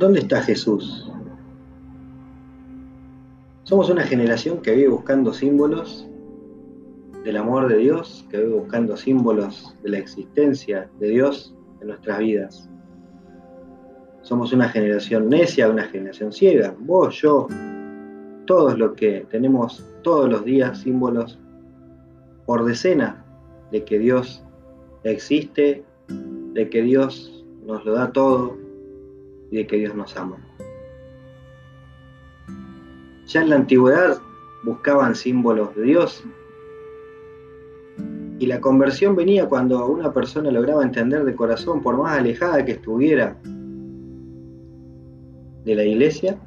¿Dónde está Jesús? Somos una generación que vive buscando símbolos del amor de Dios, que vive buscando símbolos de la existencia de Dios en nuestras vidas. Somos una generación necia, una generación ciega. Vos, yo, todos los que tenemos todos los días símbolos por decenas de que Dios existe, de que Dios nos lo da todo y de que Dios nos ama. Ya en la antigüedad buscaban símbolos de Dios y la conversión venía cuando una persona lograba entender de corazón, por más alejada que estuviera de la iglesia,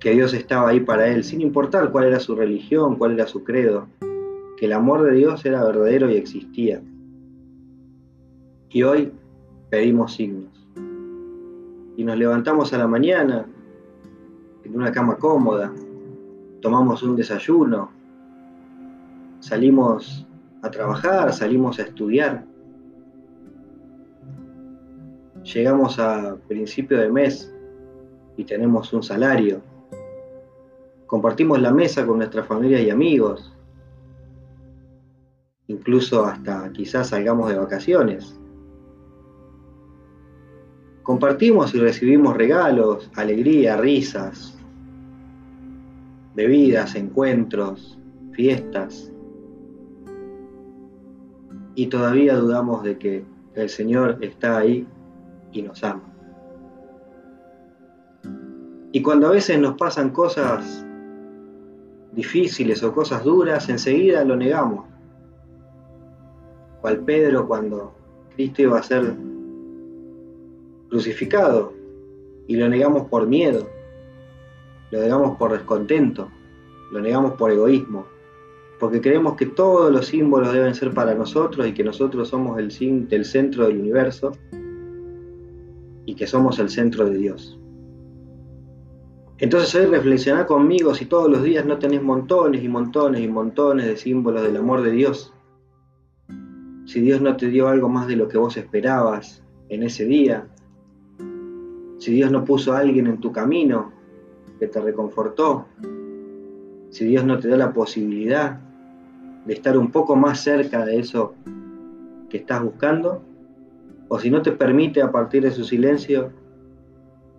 que Dios estaba ahí para él, sin importar cuál era su religión, cuál era su credo, que el amor de Dios era verdadero y existía. Y hoy pedimos signos. Y nos levantamos a la mañana en una cama cómoda, tomamos un desayuno, salimos a trabajar, salimos a estudiar. Llegamos a principio de mes y tenemos un salario. Compartimos la mesa con nuestra familia y amigos. Incluso hasta quizás salgamos de vacaciones. Compartimos y recibimos regalos, alegría, risas, bebidas, encuentros, fiestas. Y todavía dudamos de que el Señor está ahí y nos ama. Y cuando a veces nos pasan cosas difíciles o cosas duras, enseguida lo negamos. Cual Pedro cuando Cristo iba a ser crucificado y lo negamos por miedo, lo negamos por descontento, lo negamos por egoísmo, porque creemos que todos los símbolos deben ser para nosotros y que nosotros somos el, el centro del universo y que somos el centro de Dios. Entonces hoy reflexionar conmigo si todos los días no tenés montones y montones y montones de símbolos del amor de Dios. Si Dios no te dio algo más de lo que vos esperabas en ese día. Si Dios no puso a alguien en tu camino que te reconfortó. Si Dios no te da la posibilidad de estar un poco más cerca de eso que estás buscando. O si no te permite a partir de su silencio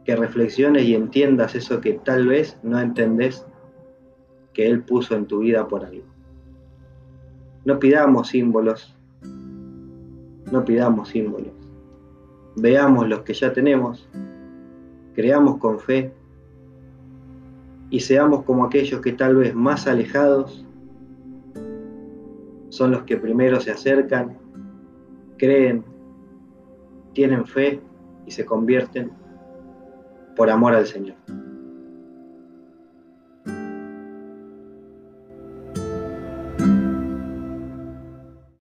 que reflexiones y entiendas eso que tal vez no entendés que Él puso en tu vida por algo. No pidamos símbolos, no pidamos símbolos. Veamos los que ya tenemos, creamos con fe y seamos como aquellos que tal vez más alejados son los que primero se acercan, creen, tienen fe y se convierten por amor al Señor.